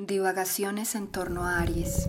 Divagaciones en torno a Aries.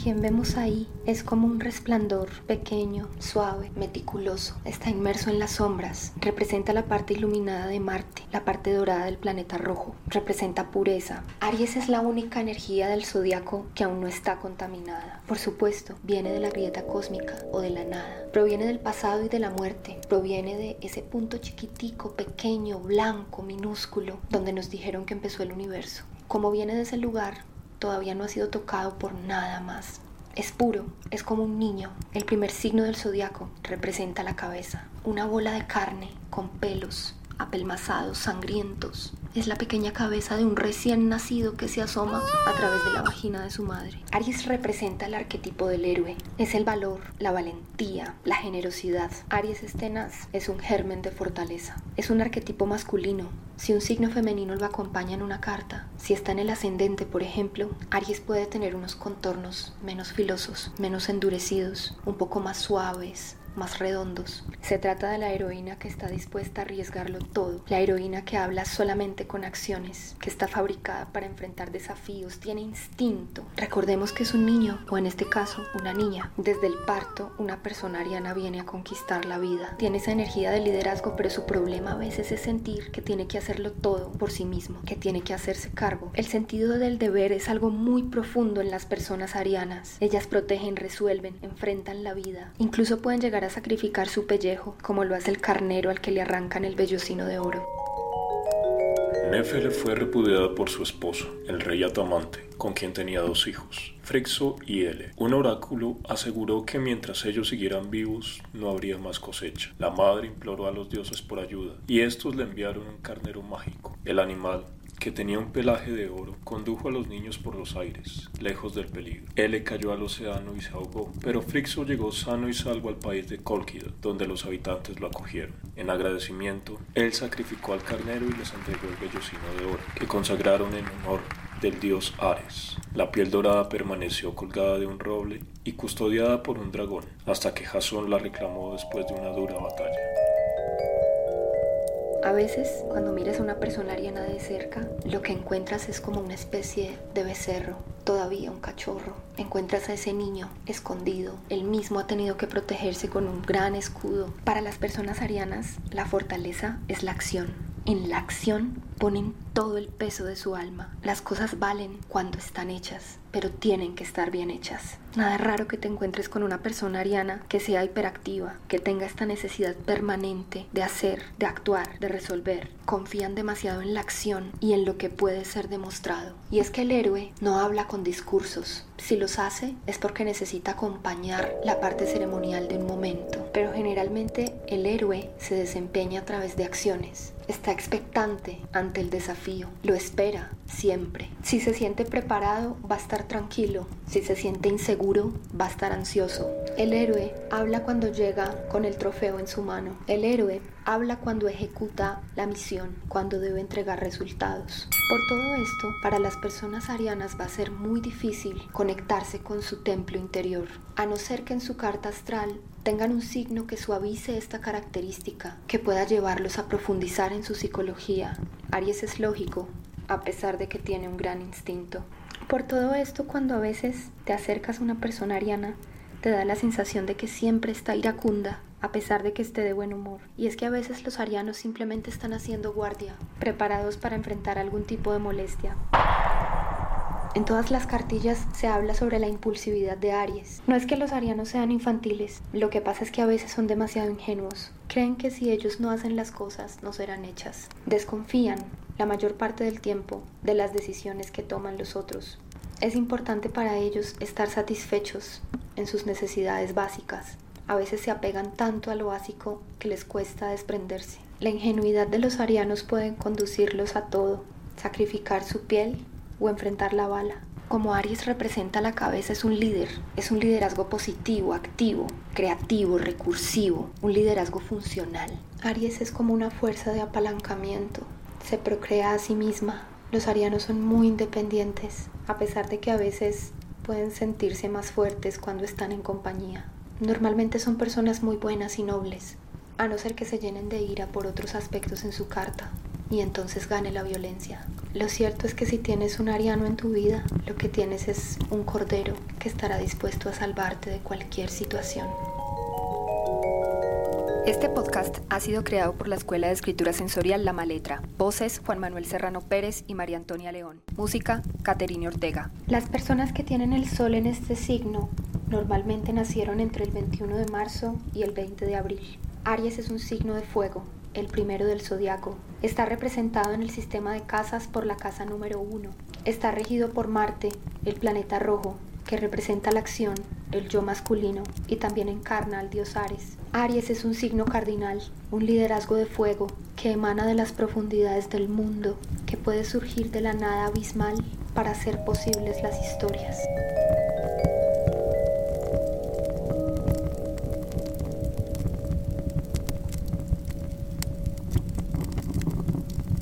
Quien vemos ahí es como un resplandor pequeño, suave, meticuloso. Está inmerso en las sombras. Representa la parte iluminada de Marte, la parte dorada del planeta rojo. Representa pureza. Aries es la única energía del zodiaco que aún no está contaminada. Por supuesto, viene de la grieta cósmica o de la nada. Proviene del pasado y de la muerte. Proviene de ese punto chiquitico, pequeño, blanco, minúsculo, donde nos dijeron que empezó el universo. Como viene de ese lugar, todavía no ha sido tocado por nada más. Es puro, es como un niño. El primer signo del zodiaco representa la cabeza, una bola de carne con pelos apelmazados, sangrientos. Es la pequeña cabeza de un recién nacido que se asoma a través de la vagina de su madre. Aries representa el arquetipo del héroe. Es el valor, la valentía, la generosidad. Aries es tenaz, es un germen de fortaleza. Es un arquetipo masculino. Si un signo femenino lo acompaña en una carta, si está en el ascendente, por ejemplo, Aries puede tener unos contornos menos filosos, menos endurecidos, un poco más suaves, más redondos. Se trata de la heroína que está dispuesta a arriesgarlo todo, la heroína que habla solamente con acciones, que está fabricada para enfrentar desafíos, tiene instinto. Recordemos que es un niño, o en este caso, una niña. Desde el parto, una persona ariana viene a conquistar la vida. Tiene esa energía de liderazgo, pero su problema a veces es sentir que tiene que hacerlo todo por sí mismo, que tiene que hacerse cargo. El sentido del deber es algo muy profundo en las personas arianas. Ellas protegen, resuelven, enfrentan la vida. Incluso pueden llegar a sacrificar su pellejo, como lo hace el carnero al que le arrancan el vellocino de oro. Nefele fue repudiada por su esposo, el rey Atamante, con quien tenía dos hijos, Frixo y Ele. Un oráculo aseguró que mientras ellos siguieran vivos no habría más cosecha. La madre imploró a los dioses por ayuda, y estos le enviaron un carnero mágico. El animal que tenía un pelaje de oro, condujo a los niños por los aires, lejos del peligro. Él cayó al océano y se ahogó, pero Frixo llegó sano y salvo al país de Colquida, donde los habitantes lo acogieron. En agradecimiento, él sacrificó al carnero y les entregó el vellocino de oro, que consagraron en honor del dios Ares. La piel dorada permaneció colgada de un roble y custodiada por un dragón, hasta que Jasón la reclamó después de una dura batalla. A veces, cuando miras a una persona ariana de cerca, lo que encuentras es como una especie de becerro, todavía un cachorro. Encuentras a ese niño escondido. Él mismo ha tenido que protegerse con un gran escudo. Para las personas arianas, la fortaleza es la acción. En la acción ponen todo el peso de su alma. Las cosas valen cuando están hechas, pero tienen que estar bien hechas. Nada raro que te encuentres con una persona ariana que sea hiperactiva, que tenga esta necesidad permanente de hacer, de actuar, de resolver. Confían demasiado en la acción y en lo que puede ser demostrado. Y es que el héroe no habla con discursos. Si los hace es porque necesita acompañar la parte ceremonial de un momento. Pero generalmente el héroe se desempeña a través de acciones. Está expectante ante el desafío. Lo espera siempre. Si se siente preparado, va a estar tranquilo. Si se siente inseguro, va a estar ansioso. El héroe habla cuando llega con el trofeo en su mano. El héroe habla cuando ejecuta la misión, cuando debe entregar resultados. Por todo esto, para las personas arianas va a ser muy difícil conectarse con su templo interior, a no ser que en su carta astral tengan un signo que suavice esta característica, que pueda llevarlos a profundizar en su psicología. Aries es lógico, a pesar de que tiene un gran instinto. Por todo esto, cuando a veces te acercas a una persona ariana, te da la sensación de que siempre está iracunda, a pesar de que esté de buen humor. Y es que a veces los arianos simplemente están haciendo guardia, preparados para enfrentar algún tipo de molestia. En todas las cartillas se habla sobre la impulsividad de Aries. No es que los arianos sean infantiles, lo que pasa es que a veces son demasiado ingenuos. Creen que si ellos no hacen las cosas, no serán hechas. Desconfían, la mayor parte del tiempo, de las decisiones que toman los otros. Es importante para ellos estar satisfechos en sus necesidades básicas. A veces se apegan tanto a lo básico que les cuesta desprenderse. La ingenuidad de los arianos puede conducirlos a todo, sacrificar su piel o enfrentar la bala. Como Aries representa la cabeza, es un líder, es un liderazgo positivo, activo, creativo, recursivo, un liderazgo funcional. Aries es como una fuerza de apalancamiento, se procrea a sí misma. Los arianos son muy independientes, a pesar de que a veces pueden sentirse más fuertes cuando están en compañía. Normalmente son personas muy buenas y nobles, a no ser que se llenen de ira por otros aspectos en su carta. y entonces gane la violencia. Lo cierto es que si tienes un ariano en tu vida, lo que tienes es un cordero que estará dispuesto a salvarte de cualquier situación. Este podcast ha sido creado por la Escuela de Escritura Sensorial La Maletra. Voces Juan Manuel Serrano Pérez y María Antonia León. Música Caterine Ortega. Las personas que tienen el sol en este signo normalmente nacieron entre el 21 de marzo y el 20 de abril. Aries es un signo de fuego, el primero del zodiaco. Está representado en el sistema de casas por la casa número 1. Está regido por Marte, el planeta rojo, que representa la acción, el yo masculino, y también encarna al dios Ares. Aries es un signo cardinal, un liderazgo de fuego que emana de las profundidades del mundo, que puede surgir de la nada abismal para hacer posibles las historias.